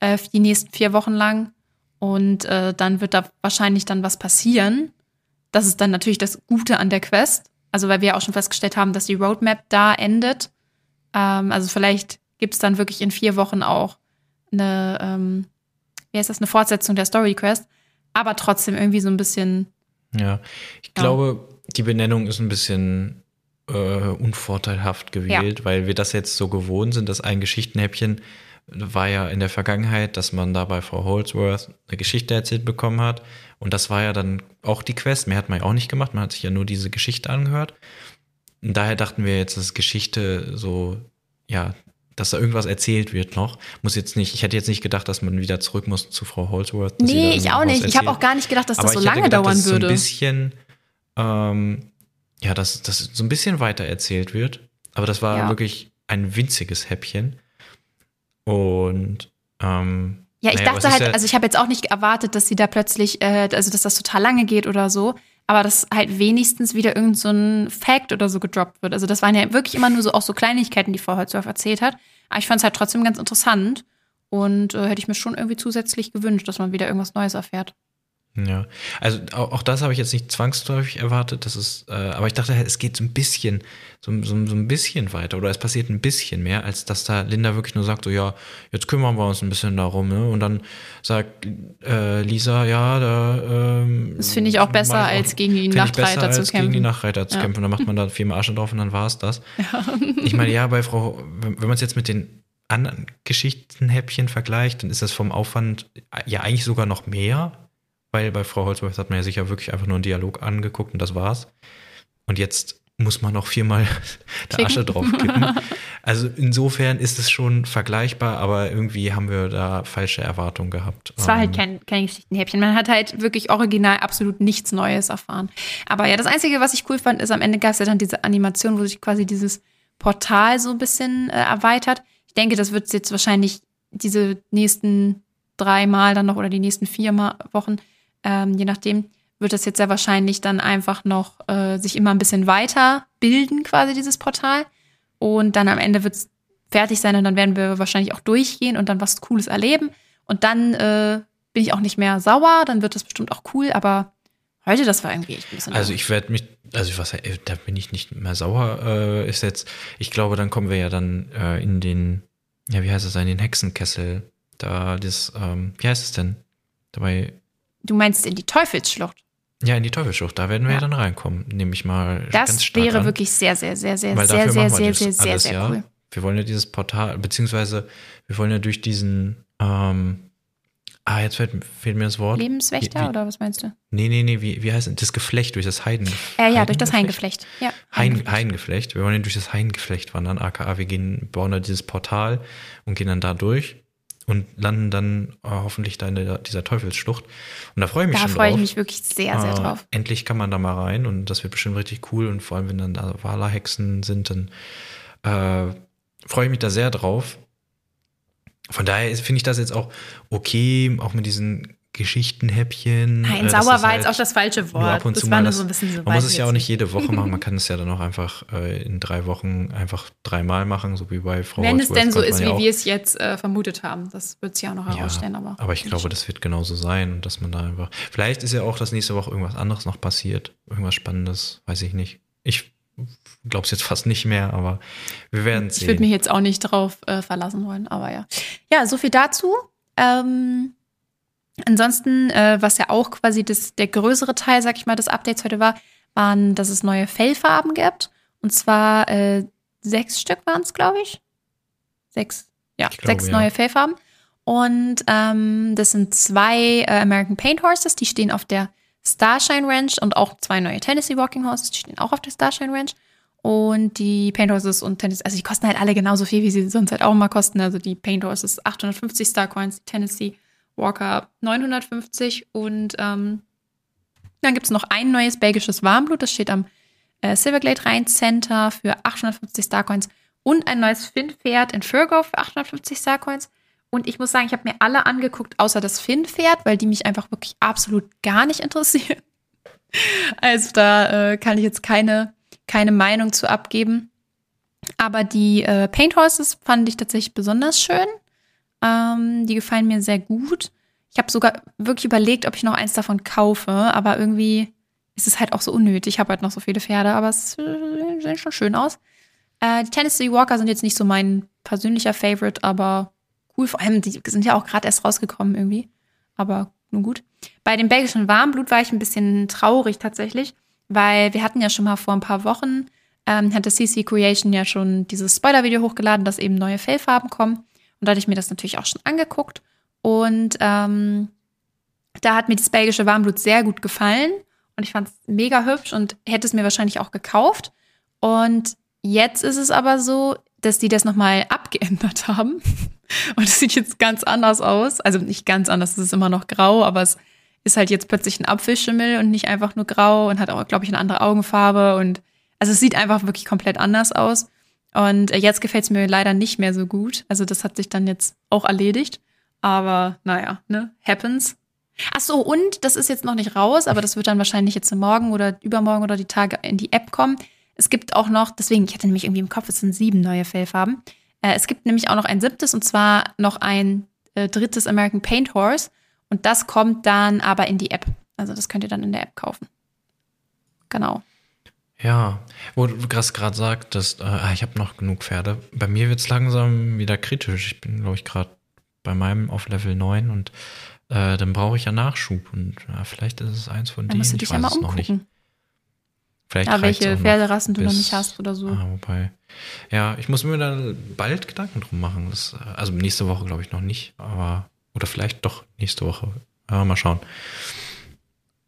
äh, die nächsten vier Wochen lang. Und äh, dann wird da wahrscheinlich dann was passieren. das ist dann natürlich das Gute an der Quest. Also, weil wir auch schon festgestellt haben, dass die Roadmap da endet. Ähm, also, vielleicht gibt es dann wirklich in vier Wochen auch eine, ähm, wie heißt das, eine Fortsetzung der Story Quest. Aber trotzdem irgendwie so ein bisschen. Ja, ich ja. glaube, die Benennung ist ein bisschen äh, unvorteilhaft gewählt, ja. weil wir das jetzt so gewohnt sind, dass ein Geschichtenhäppchen war ja in der Vergangenheit, dass man da bei Frau Holdsworth eine Geschichte erzählt bekommen hat. Und das war ja dann auch die Quest. Mehr hat man ja auch nicht gemacht. Man hat sich ja nur diese Geschichte angehört. Und daher dachten wir jetzt, dass Geschichte so, ja, dass da irgendwas erzählt wird noch. Muss jetzt nicht, ich hätte jetzt nicht gedacht, dass man wieder zurück muss zu Frau Holdsworth. Nee, ich auch nicht. Erzählt. Ich habe auch gar nicht gedacht, dass das so lange gedacht, dauern würde. So ein bisschen, ähm, ja, dass das so ein bisschen weiter erzählt wird. Aber das war ja. wirklich ein winziges Häppchen. Und ähm, ja, ich naja, dachte halt, ja also ich habe jetzt auch nicht erwartet, dass sie da plötzlich, äh, also dass das total lange geht oder so, aber dass halt wenigstens wieder irgend so ein Fact oder so gedroppt wird. Also das waren ja wirklich immer nur so auch so Kleinigkeiten, die Frau Holzdorf erzählt hat. Aber ich fand es halt trotzdem ganz interessant und äh, hätte ich mir schon irgendwie zusätzlich gewünscht, dass man wieder irgendwas Neues erfährt. Ja, also auch, das habe ich jetzt nicht zwangsläufig erwartet, das ist, äh, aber ich dachte, es geht so ein bisschen, so, so, so ein bisschen weiter oder es passiert ein bisschen mehr, als dass da Linda wirklich nur sagt, so ja, jetzt kümmern wir uns ein bisschen darum, ne? Und dann sagt äh, Lisa, ja, da. Ähm, das finde ich auch besser, auch, als gegen die Nachtreiter zu kämpfen. Gegen die Nachtreiter zu ja. kämpfen. Dann macht man da viermal Asche drauf und dann war es das. Ja. Ich meine, ja, bei Frau, wenn, wenn man es jetzt mit den anderen Geschichtenhäppchen vergleicht, dann ist das vom Aufwand ja eigentlich sogar noch mehr weil bei Frau Holzworth hat man ja sicher wirklich einfach nur einen Dialog angeguckt und das war's. Und jetzt muss man noch viermal der Asche drauf kippen. Also insofern ist es schon vergleichbar, aber irgendwie haben wir da falsche Erwartungen gehabt. Es war halt ähm, kein, kein Geschichtenhäppchen. Man hat halt wirklich original absolut nichts Neues erfahren. Aber ja, das Einzige, was ich cool fand, ist am Ende gab es ja dann diese Animation, wo sich quasi dieses Portal so ein bisschen äh, erweitert. Ich denke, das wird jetzt wahrscheinlich diese nächsten drei Mal dann noch oder die nächsten vier Mal Wochen ähm, je nachdem, wird das jetzt sehr wahrscheinlich dann einfach noch äh, sich immer ein bisschen weiter bilden, quasi dieses Portal. Und dann am Ende wird es fertig sein und dann werden wir wahrscheinlich auch durchgehen und dann was Cooles erleben. Und dann äh, bin ich auch nicht mehr sauer, dann wird das bestimmt auch cool, aber heute, das war irgendwie echt ein bisschen. Also ich werde mich, also was, äh, da bin ich nicht mehr sauer, äh, ist jetzt, ich glaube, dann kommen wir ja dann äh, in den, ja, wie heißt es, in den Hexenkessel. Da, das, ähm, wie heißt es denn? Dabei Du meinst in die Teufelsschlucht? Ja, in die Teufelsschlucht, da werden wir ja, ja dann reinkommen, nehme ich mal das ganz stark wäre an. wirklich sehr, sehr, sehr, sehr, Weil sehr, sehr, sehr, sehr, sehr, sehr, ja. cool. Wir wollen ja dieses Portal, beziehungsweise wir wollen ja durch diesen, ähm, ah, jetzt fehlt, fehlt mir das Wort. Lebenswächter wie, oder was meinst du? Nee, nee, nee, wie, wie heißt es? Das Geflecht, durch das Heiden. Äh, ja, durch das Heingeflecht. Ja, Heingeflecht. Heingeflecht. Wir wollen ja durch das Heingeflecht wandern, aka wir gehen, bauen da dieses Portal und gehen dann da durch und landen dann äh, hoffentlich da in der, dieser Teufelsschlucht. Und da freue ich mich da schon drauf. Da freue ich mich wirklich sehr, sehr äh, drauf. Endlich kann man da mal rein und das wird bestimmt richtig cool. Und vor allem, wenn dann da Wala-Hexen sind, dann äh, freue ich mich da sehr drauf. Von daher finde ich das jetzt auch okay, auch mit diesen Geschichtenhäppchen. Nein, äh, sauer war halt jetzt auch das falsche Wort. Ab und das zu war nur so ein bisschen so Man muss es ja auch nicht jede Woche machen. Man kann es ja dann auch einfach äh, in drei Wochen einfach dreimal machen, so wie bei Frau Wenn Holzworth es denn so ist, wie ja wir es jetzt äh, vermutet haben. Das wird es ja auch noch herausstellen. Ja, aber, aber ich glaube, das wird genauso sein, dass man da einfach. Vielleicht ist ja auch, dass nächste Woche irgendwas anderes noch passiert. Irgendwas Spannendes, weiß ich nicht. Ich glaube es jetzt fast nicht mehr, aber wir werden sehen. Ich würde mich jetzt auch nicht drauf äh, verlassen wollen, aber ja. Ja, so viel dazu. Ähm, Ansonsten, äh, was ja auch quasi das, der größere Teil, sag ich mal, des Updates heute war, waren, dass es neue Fellfarben gibt. Und zwar äh, sechs Stück waren es, glaube ich. Sechs, ja, glaube, sechs ja. neue Fellfarben. Und ähm, das sind zwei äh, American Paint Horses, die stehen auf der Starshine Ranch und auch zwei neue Tennessee Walking Horses, die stehen auch auf der Starshine Ranch. Und die Paint Horses und Tennessee, also die kosten halt alle genauso viel, wie sie sonst halt auch immer kosten. Also die Paint Horses 850 Star Coins, die Tennessee Walker 950 und ähm, dann gibt es noch ein neues belgisches Warmblut, das steht am äh, Silverglade Rhein Center für 850 Starcoins und ein neues Finn-Pferd in Firgo für 850 Starcoins. Und ich muss sagen, ich habe mir alle angeguckt, außer das Finn-Pferd, weil die mich einfach wirklich absolut gar nicht interessieren. Also da äh, kann ich jetzt keine, keine Meinung zu abgeben. Aber die äh, Paint Horses fand ich tatsächlich besonders schön. Ähm, die gefallen mir sehr gut. Ich habe sogar wirklich überlegt, ob ich noch eins davon kaufe, aber irgendwie ist es halt auch so unnötig. Ich habe halt noch so viele Pferde, aber es sehen schon schön aus. Äh, die Tennessee Walker sind jetzt nicht so mein persönlicher Favorite, aber cool. Vor allem, die sind ja auch gerade erst rausgekommen irgendwie. Aber nun gut. Bei dem belgischen Warmblut war ich ein bisschen traurig tatsächlich, weil wir hatten ja schon mal vor ein paar Wochen, ähm, hatte CC Creation ja schon dieses Spoiler-Video hochgeladen, dass eben neue Fellfarben kommen. Und da hatte ich mir das natürlich auch schon angeguckt. Und ähm, da hat mir das belgische Warmblut sehr gut gefallen. Und ich fand es mega hübsch und hätte es mir wahrscheinlich auch gekauft. Und jetzt ist es aber so, dass die das nochmal abgeändert haben. Und es sieht jetzt ganz anders aus. Also nicht ganz anders, es ist immer noch grau, aber es ist halt jetzt plötzlich ein Apfelschimmel und nicht einfach nur grau und hat auch, glaube ich, eine andere Augenfarbe. Und also es sieht einfach wirklich komplett anders aus. Und jetzt gefällt es mir leider nicht mehr so gut. Also das hat sich dann jetzt auch erledigt. Aber naja, ne, happens. Ach so, und das ist jetzt noch nicht raus, aber das wird dann wahrscheinlich jetzt morgen oder übermorgen oder die Tage in die App kommen. Es gibt auch noch, deswegen, ich hatte nämlich irgendwie im Kopf, es sind sieben neue Fellfarben. Äh, es gibt nämlich auch noch ein siebtes und zwar noch ein äh, drittes American Paint Horse. Und das kommt dann aber in die App. Also das könnt ihr dann in der App kaufen. Genau. Ja, wo du gerade sagtest, äh, ah, ich habe noch genug Pferde. Bei mir wird es langsam wieder kritisch. Ich bin, glaube ich, gerade bei meinem auf Level 9 und äh, dann brauche ich ja Nachschub. Und ja, vielleicht ist es eins von dann denen. Musst du dich ich weiß ja mal es noch nicht. umgucken. Vielleicht Ja, reicht's welche Pferderassen du noch nicht hast oder so. Ah, wobei. Ja, ich muss mir da bald Gedanken drum machen. Das, also nächste Woche glaube ich noch nicht, aber oder vielleicht doch nächste Woche. Ja, mal schauen.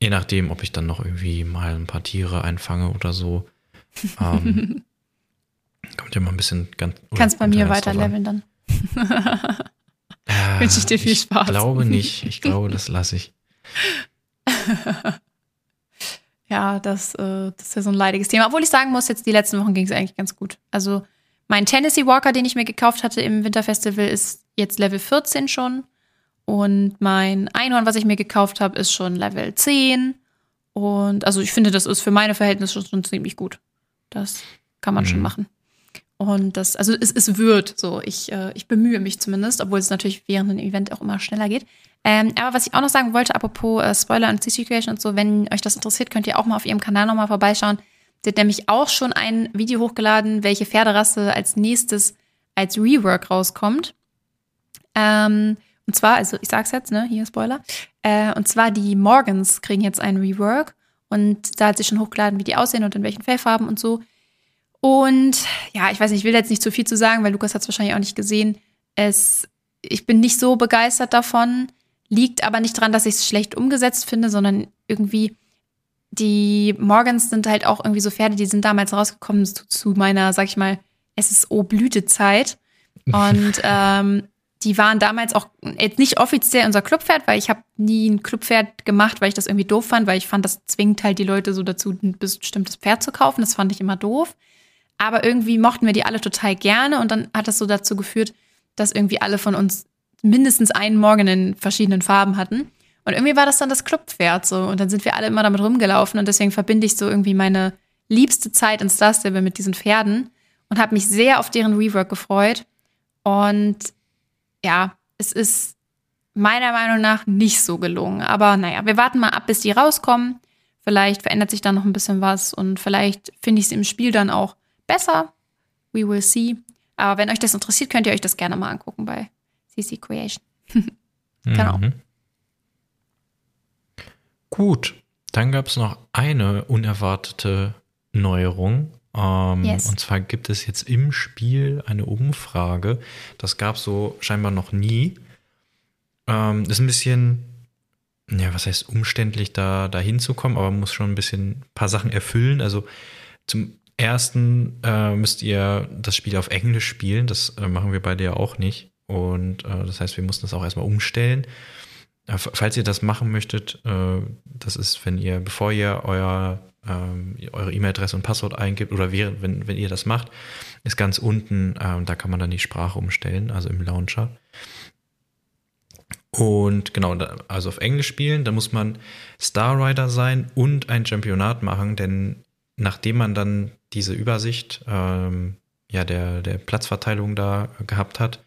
Je nachdem, ob ich dann noch irgendwie mal ein paar Tiere einfange oder so. Ähm, kommt ja mal ein bisschen ganz. Kannst bei mir weiter leveln dann. Äh, Wünsche ich dir viel Spaß. Ich glaube nicht. Ich glaube, das lasse ich. Ja, das, äh, das ist ja so ein leidiges Thema. Obwohl ich sagen muss, jetzt die letzten Wochen ging es eigentlich ganz gut. Also mein Tennessee Walker, den ich mir gekauft hatte im Winterfestival, ist jetzt Level 14 schon. Und mein Einhorn, was ich mir gekauft habe, ist schon Level 10. Und also ich finde, das ist für meine Verhältnisse schon, schon ziemlich gut. Das kann man schon Mhm. machen. Und das, also es, es wird so. Ich, äh, ich bemühe mich zumindest, obwohl es natürlich während dem Event auch immer schneller geht. Ähm, aber was ich auch noch sagen wollte, apropos äh, Spoiler und CC Creation und so, wenn euch das interessiert, könnt ihr auch mal auf ihrem Kanal nochmal vorbeischauen. Sie hat nämlich auch schon ein Video hochgeladen, welche Pferderasse als nächstes als Rework rauskommt. Ähm, und zwar, also ich sag's jetzt, ne, hier Spoiler. Äh, und zwar die Morgans kriegen jetzt einen Rework. Und da hat sie schon hochgeladen, wie die aussehen und in welchen Fellfarben und so. Und ja, ich weiß nicht, ich will jetzt nicht zu viel zu sagen, weil Lukas hat es wahrscheinlich auch nicht gesehen. Es, ich bin nicht so begeistert davon. Liegt aber nicht daran, dass ich es schlecht umgesetzt finde, sondern irgendwie die Morgans sind halt auch irgendwie so Pferde, die sind damals rausgekommen zu, zu meiner, sag ich mal, SSO-Blütezeit. Und ähm, die waren damals auch jetzt nicht offiziell unser Clubpferd, weil ich habe nie ein Clubpferd gemacht, weil ich das irgendwie doof fand, weil ich fand, das zwingt halt die Leute so dazu, ein bestimmtes Pferd zu kaufen. Das fand ich immer doof. Aber irgendwie mochten wir die alle total gerne und dann hat das so dazu geführt, dass irgendwie alle von uns mindestens einen Morgen in verschiedenen Farben hatten. Und irgendwie war das dann das Clubpferd so. Und dann sind wir alle immer damit rumgelaufen und deswegen verbinde ich so irgendwie meine liebste Zeit in Star Stable mit diesen Pferden und habe mich sehr auf deren Rework gefreut. Und ja, es ist meiner Meinung nach nicht so gelungen. Aber naja, wir warten mal ab, bis die rauskommen. Vielleicht verändert sich da noch ein bisschen was und vielleicht finde ich es im Spiel dann auch besser. We will see. Aber wenn euch das interessiert, könnt ihr euch das gerne mal angucken bei CC Creation. Genau. Mhm. Gut, dann gab es noch eine unerwartete Neuerung. Ähm, Yes. Und zwar gibt es jetzt im Spiel eine Umfrage. Das gab es so scheinbar noch nie. Ähm, ist ein bisschen, ja, was heißt umständlich, da, da hinzukommen, aber man muss schon ein bisschen ein paar Sachen erfüllen. Also zum ersten äh, müsst ihr das Spiel auf Englisch spielen. Das äh, machen wir beide ja auch nicht. Und äh, das heißt, wir mussten das auch erstmal umstellen. Äh, Falls ihr das machen möchtet, äh, das ist, wenn ihr, bevor ihr euer, ähm, eure E-Mail-Adresse und Passwort eingibt oder während, wenn, wenn ihr das macht, ist ganz unten, ähm, da kann man dann die Sprache umstellen, also im Launcher. Und genau, also auf Englisch spielen, da muss man Star Rider sein und ein Championat machen, denn nachdem man dann diese Übersicht ähm, ja, der, der Platzverteilung da gehabt hat,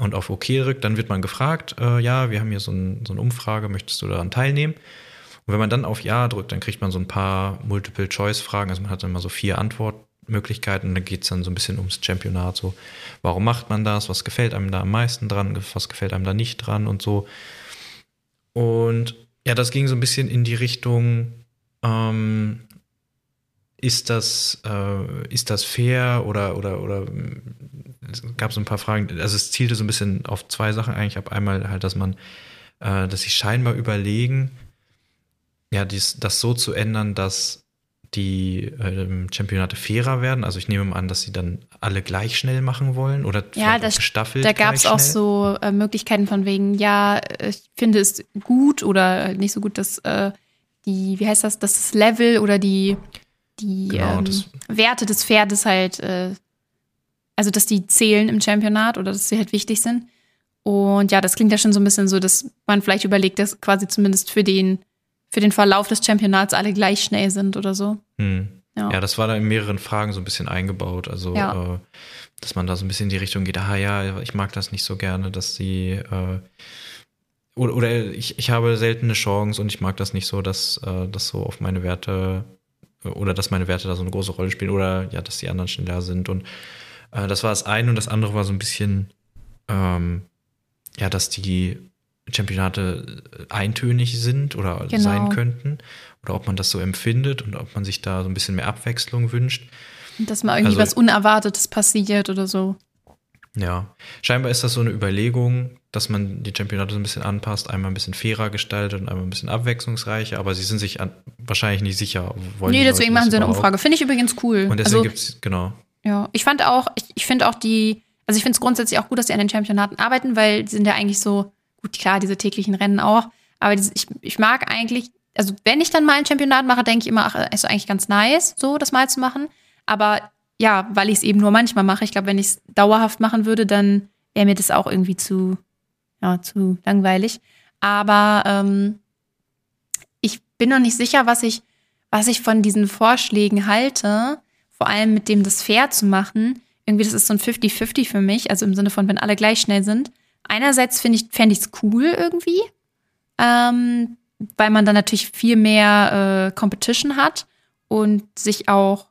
und auf OK rückt, dann wird man gefragt, äh, ja, wir haben hier so, ein, so eine Umfrage, möchtest du daran teilnehmen? Und wenn man dann auf Ja drückt, dann kriegt man so ein paar Multiple-Choice-Fragen. Also man hat dann immer so vier Antwortmöglichkeiten und dann geht es dann so ein bisschen ums Championat. So, warum macht man das? Was gefällt einem da am meisten dran? Was gefällt einem da nicht dran und so. Und ja, das ging so ein bisschen in die Richtung, ähm, ist das, äh, ist das fair oder, oder, oder es gab so ein paar Fragen, also es zielte so ein bisschen auf zwei Sachen eigentlich ab. Einmal halt, dass man, äh, dass sie scheinbar überlegen, ja, dies, das so zu ändern, dass die äh, Championate fairer werden. Also ich nehme mal an, dass sie dann alle gleich schnell machen wollen oder ja, das, gestaffelt. Da gab es auch so äh, Möglichkeiten von wegen, ja, ich finde es gut oder nicht so gut, dass äh, die, wie heißt das, das Level oder die, die genau, ähm, Werte des Pferdes halt, äh, also dass die zählen im Championat oder dass sie halt wichtig sind. Und ja, das klingt ja schon so ein bisschen so, dass man vielleicht überlegt, dass quasi zumindest für den, für den Verlauf des Championats alle gleich schnell sind oder so. Hm. Ja. ja. das war da in mehreren Fragen so ein bisschen eingebaut. Also, ja. äh, dass man da so ein bisschen in die Richtung geht, ah ja, ich mag das nicht so gerne, dass sie äh, oder, oder ich, ich habe selten eine Chance und ich mag das nicht so, dass äh, das so auf meine Werte oder dass meine Werte da so eine große Rolle spielen oder ja, dass die anderen schneller sind. Und äh, das war das eine und das andere war so ein bisschen, ähm, ja, dass die Championate eintönig sind oder genau. sein könnten oder ob man das so empfindet und ob man sich da so ein bisschen mehr Abwechslung wünscht. Dass mal irgendwie also, was Unerwartetes passiert oder so. Ja, scheinbar ist das so eine Überlegung, dass man die Championate so ein bisschen anpasst, einmal ein bisschen fairer gestaltet und einmal ein bisschen abwechslungsreicher, aber sie sind sich an, wahrscheinlich nicht sicher. Wollen nee, deswegen machen sie eine Umfrage. Finde ich übrigens cool. Und deswegen also, gibt es, genau. Ja, ich fand auch, ich, ich finde auch die, also ich finde es grundsätzlich auch gut, dass sie an den Championaten arbeiten, weil die sind ja eigentlich so, gut, klar, diese täglichen Rennen auch, aber diese, ich, ich mag eigentlich, also wenn ich dann mal ein Championat mache, denke ich immer, ach, ist eigentlich ganz nice, so das mal zu machen. Aber ja, weil ich es eben nur manchmal mache. Ich glaube, wenn ich es dauerhaft machen würde, dann wäre mir das auch irgendwie zu, ja, zu langweilig. Aber ähm, ich bin noch nicht sicher, was ich, was ich von diesen Vorschlägen halte. Vor allem mit dem, das fair zu machen. Irgendwie, das ist so ein 50-50 für mich. Also im Sinne von, wenn alle gleich schnell sind. Einerseits finde ich, fände ich es cool irgendwie. Ähm, weil man dann natürlich viel mehr äh, Competition hat und sich auch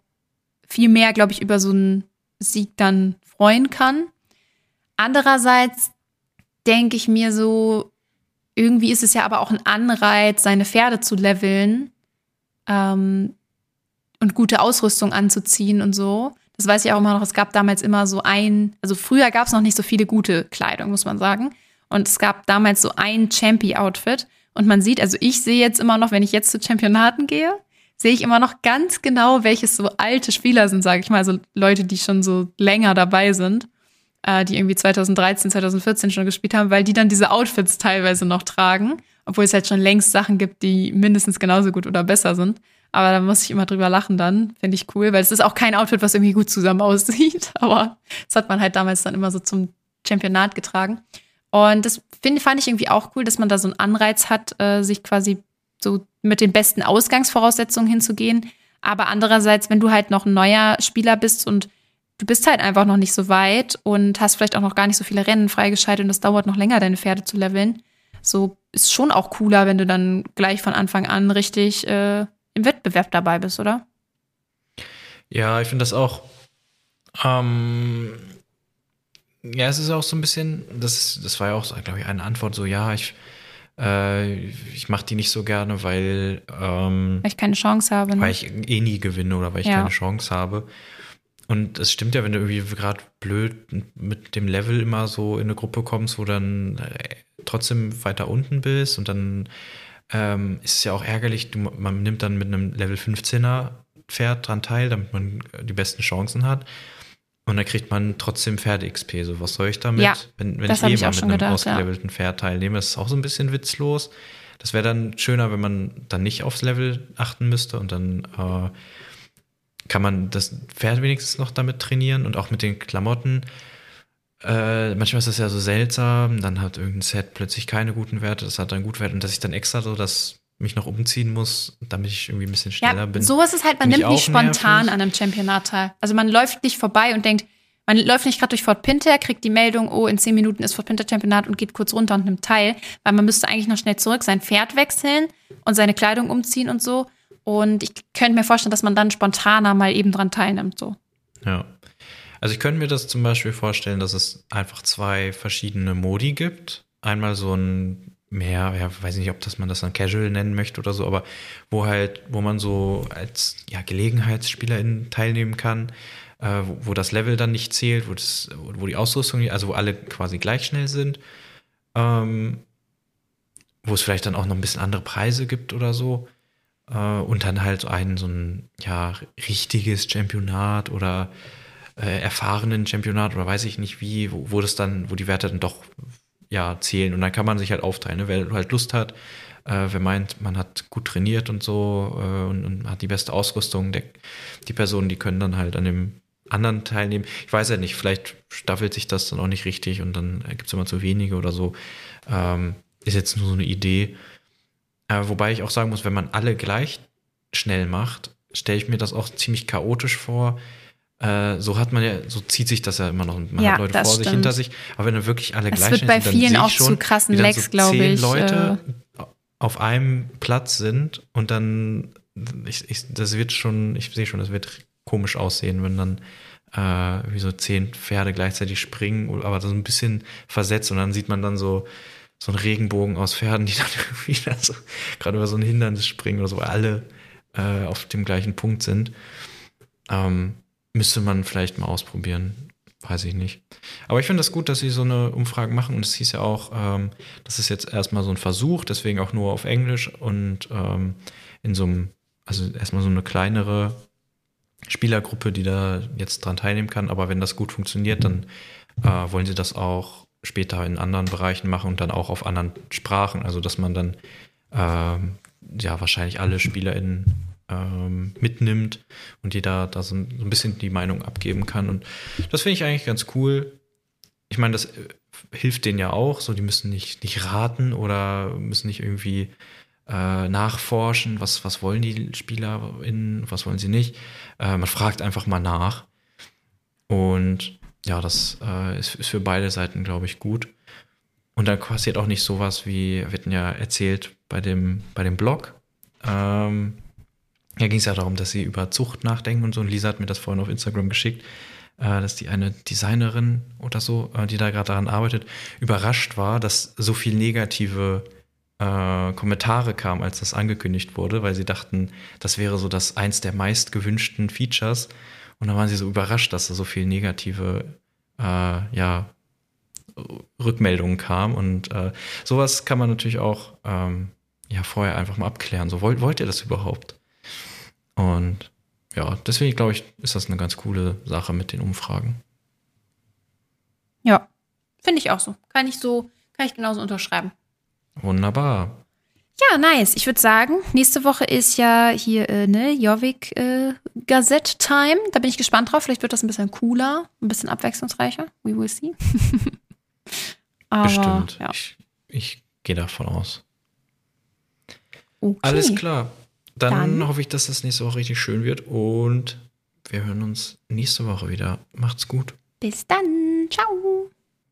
viel mehr, glaube ich, über so einen Sieg dann freuen kann. Andererseits denke ich mir so, irgendwie ist es ja aber auch ein Anreiz, seine Pferde zu leveln ähm, und gute Ausrüstung anzuziehen und so. Das weiß ich auch immer noch. Es gab damals immer so ein, also früher gab es noch nicht so viele gute Kleidung, muss man sagen. Und es gab damals so ein Champi-Outfit. Und man sieht, also ich sehe jetzt immer noch, wenn ich jetzt zu Championaten gehe, sehe ich immer noch ganz genau, welches so alte Spieler sind, sage ich mal, also Leute, die schon so länger dabei sind, äh, die irgendwie 2013, 2014 schon gespielt haben, weil die dann diese Outfits teilweise noch tragen, obwohl es halt schon längst Sachen gibt, die mindestens genauso gut oder besser sind. Aber da muss ich immer drüber lachen dann, finde ich cool, weil es ist auch kein Outfit, was irgendwie gut zusammen aussieht, aber das hat man halt damals dann immer so zum Championat getragen. Und das find, fand ich irgendwie auch cool, dass man da so einen Anreiz hat, äh, sich quasi so mit den besten Ausgangsvoraussetzungen hinzugehen. Aber andererseits, wenn du halt noch ein neuer Spieler bist und du bist halt einfach noch nicht so weit und hast vielleicht auch noch gar nicht so viele Rennen freigeschaltet und es dauert noch länger, deine Pferde zu leveln, so ist schon auch cooler, wenn du dann gleich von Anfang an richtig äh, im Wettbewerb dabei bist, oder? Ja, ich finde das auch. Ähm, ja, es ist auch so ein bisschen, das, das war ja auch, glaube ich, eine Antwort so, ja, ich äh, ich mache die nicht so gerne, weil, ähm, weil ich keine Chance habe. Ne? Weil ich eh nie gewinne oder weil ich ja. keine Chance habe. Und es stimmt ja, wenn du irgendwie gerade blöd mit dem Level immer so in eine Gruppe kommst, wo dann äh, trotzdem weiter unten bist und dann ähm, ist es ja auch ärgerlich, du, man nimmt dann mit einem Level 15er Pferd dran teil, damit man die besten Chancen hat. Und dann kriegt man trotzdem Pferde-XP. So, was soll ich damit? Ja, wenn wenn ich eh mal mit einem gedacht, ausgelevelten ja. Pferd teilnehme, ist es auch so ein bisschen witzlos. Das wäre dann schöner, wenn man dann nicht aufs Level achten müsste und dann äh, kann man das Pferd wenigstens noch damit trainieren und auch mit den Klamotten. Äh, manchmal ist das ja so seltsam, dann hat irgendein Set plötzlich keine guten Werte, das hat dann gut Werte und dass ich dann extra so das mich noch umziehen muss, damit ich irgendwie ein bisschen schneller ja, bin. Sowas ist halt, man nimmt nicht spontan nervig. an einem Championat teil. Also man läuft nicht vorbei und denkt, Man läuft nicht gerade durch Fort Pinter, kriegt die Meldung, oh, in zehn Minuten ist Fort Pinter Championat und geht kurz runter und nimmt teil, weil man müsste eigentlich noch schnell zurück sein Pferd wechseln und seine Kleidung umziehen und so. Und ich könnte mir vorstellen, dass man dann spontaner mal eben dran teilnimmt, so. Ja. Also ich könnte mir das zum Beispiel vorstellen, dass es einfach zwei verschiedene Modi gibt. Einmal so ein mehr, ja, weiß nicht, ob das man das dann Casual nennen möchte oder so, aber wo halt, wo man so als ja, Gelegenheitsspielerin teilnehmen kann, äh, wo, wo, das Level dann nicht zählt, wo, das, wo die Ausrüstung, also wo alle quasi gleich schnell sind, ähm, wo es vielleicht dann auch noch ein bisschen andere Preise gibt oder so. Äh, und dann halt so ein, so ein ja, richtiges Championat oder äh, erfahrenen Championat oder weiß ich nicht wie, wo, wo das dann, wo die Werte dann doch ja, zählen. Und dann kann man sich halt aufteilen, ne? wer halt Lust hat, äh, wer meint, man hat gut trainiert und so äh, und, und, hat die beste Ausrüstung, der, die Personen, die können dann halt an dem anderen teilnehmen. Ich weiß ja nicht, vielleicht staffelt sich das dann auch nicht richtig und dann gibt es immer zu wenige oder so. Ähm, ist jetzt nur so eine Idee. Äh, wobei ich auch sagen muss, wenn man alle gleich schnell macht, stelle ich mir das auch ziemlich chaotisch vor, äh, so hat man ja, so zieht sich das ja immer noch. Man ja, hat Leute vor stimmt. sich, hinter sich. Aber wenn dann wirklich alle es gleich sind, dann vielen auch schon, zu krassen Lecks, so glaube ich. Leute äh, auf einem Platz sind und dann, ich, ich, das wird schon, ich sehe schon, das wird komisch aussehen, wenn dann äh, wie so zehn Pferde gleichzeitig springen, aber so ein bisschen versetzt und dann sieht man dann so, so einen Regenbogen aus Pferden, die dann irgendwie so, gerade über so ein Hindernis springen oder so, weil alle äh, auf dem gleichen Punkt sind. Ähm, Müsste man vielleicht mal ausprobieren. Weiß ich nicht. Aber ich finde das gut, dass sie so eine Umfrage machen. Und es hieß ja auch, ähm, das ist jetzt erstmal so ein Versuch, deswegen auch nur auf Englisch und ähm, in so einem, also erstmal so eine kleinere Spielergruppe, die da jetzt dran teilnehmen kann. Aber wenn das gut funktioniert, dann äh, wollen sie das auch später in anderen Bereichen machen und dann auch auf anderen Sprachen. Also dass man dann ähm, ja wahrscheinlich alle SpielerInnen ähm, mitnimmt und die da, da so, ein, so ein bisschen die Meinung abgeben kann. Und das finde ich eigentlich ganz cool. Ich meine, das äh, hilft denen ja auch. So, die müssen nicht, nicht raten oder müssen nicht irgendwie äh, nachforschen, was, was wollen die SpielerInnen, was wollen sie nicht. Äh, man fragt einfach mal nach. Und ja, das äh, ist, ist für beide Seiten, glaube ich, gut. Und dann passiert auch nicht sowas wie, wir hatten ja erzählt bei dem, bei dem Blog, ähm, da ging es ja darum, dass sie über Zucht nachdenken und so. Und Lisa hat mir das vorhin auf Instagram geschickt, äh, dass die eine Designerin oder so, äh, die da gerade daran arbeitet, überrascht war, dass so viel negative äh, Kommentare kamen, als das angekündigt wurde, weil sie dachten, das wäre so das eins der meist gewünschten Features. Und dann waren sie so überrascht, dass da so viel negative, äh, ja, Rückmeldungen kam. Und äh, sowas kann man natürlich auch ähm, ja vorher einfach mal abklären. So wollt, wollt ihr das überhaupt? Und ja, deswegen glaube ich, ist das eine ganz coole Sache mit den Umfragen. Ja, finde ich auch so. Kann ich so, kann ich genauso unterschreiben. Wunderbar. Ja, nice. Ich würde sagen, nächste Woche ist ja hier, äh, ne, Jobbik äh, Gazette Time. Da bin ich gespannt drauf. Vielleicht wird das ein bisschen cooler, ein bisschen abwechslungsreicher. We will see. Aber, Bestimmt. Ja. Ich, ich gehe davon aus. Okay. Alles klar. Dann, Dann hoffe ich, dass das nächste Woche richtig schön wird und wir hören uns nächste Woche wieder. Macht's gut. Bis dann. Ciao.